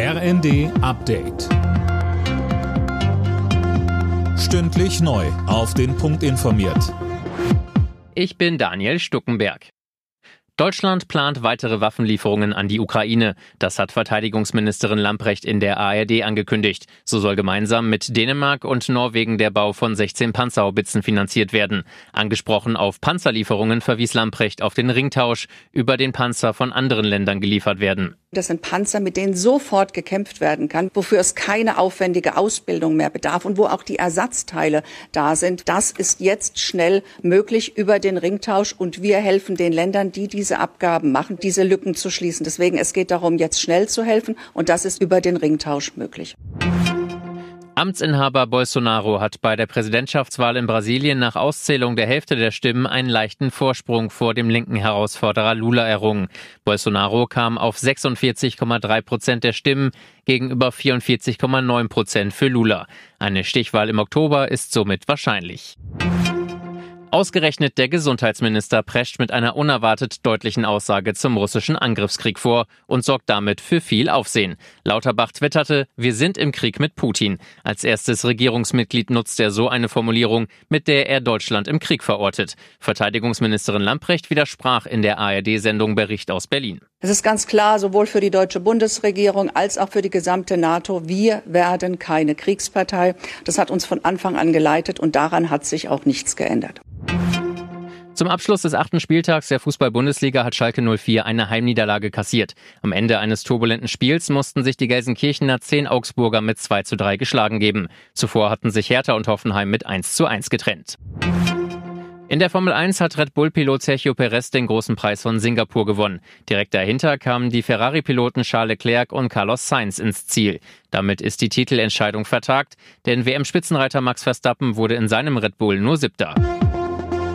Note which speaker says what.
Speaker 1: RND Update. Stündlich neu. Auf den Punkt informiert.
Speaker 2: Ich bin Daniel Stuckenberg. Deutschland plant weitere Waffenlieferungen an die Ukraine. Das hat Verteidigungsministerin Lamprecht in der ARD angekündigt. So soll gemeinsam mit Dänemark und Norwegen der Bau von 16 Panzerhaubitzen finanziert werden. Angesprochen auf Panzerlieferungen verwies Lamprecht auf den Ringtausch, über den Panzer von anderen Ländern geliefert werden.
Speaker 3: Das sind Panzer, mit denen sofort gekämpft werden kann, wofür es keine aufwendige Ausbildung mehr bedarf und wo auch die Ersatzteile da sind. Das ist jetzt schnell möglich über den Ringtausch und wir helfen den Ländern, die diese Abgaben machen, diese Lücken zu schließen. Deswegen es geht darum, jetzt schnell zu helfen und das ist über den Ringtausch möglich.
Speaker 2: Amtsinhaber Bolsonaro hat bei der Präsidentschaftswahl in Brasilien nach Auszählung der Hälfte der Stimmen einen leichten Vorsprung vor dem linken Herausforderer Lula errungen. Bolsonaro kam auf 46,3 Prozent der Stimmen gegenüber 44,9 Prozent für Lula. Eine Stichwahl im Oktober ist somit wahrscheinlich. Ausgerechnet der Gesundheitsminister prescht mit einer unerwartet deutlichen Aussage zum russischen Angriffskrieg vor und sorgt damit für viel Aufsehen. Lauterbach twitterte, wir sind im Krieg mit Putin. Als erstes Regierungsmitglied nutzt er so eine Formulierung, mit der er Deutschland im Krieg verortet. Verteidigungsministerin Lamprecht widersprach in der ARD-Sendung Bericht aus Berlin.
Speaker 3: Es ist ganz klar, sowohl für die deutsche Bundesregierung als auch für die gesamte NATO, wir werden keine Kriegspartei. Das hat uns von Anfang an geleitet und daran hat sich auch nichts geändert.
Speaker 2: Zum Abschluss des achten Spieltags der Fußball-Bundesliga hat Schalke 04 eine Heimniederlage kassiert. Am Ende eines turbulenten Spiels mussten sich die Gelsenkirchener zehn Augsburger mit 2 zu 3 geschlagen geben. Zuvor hatten sich Hertha und Hoffenheim mit 1 zu 1 getrennt. In der Formel 1 hat Red Bull-Pilot Sergio Perez den großen Preis von Singapur gewonnen. Direkt dahinter kamen die Ferrari-Piloten Charles Leclerc und Carlos Sainz ins Ziel. Damit ist die Titelentscheidung vertagt, denn WM-Spitzenreiter Max Verstappen wurde in seinem Red Bull nur siebter.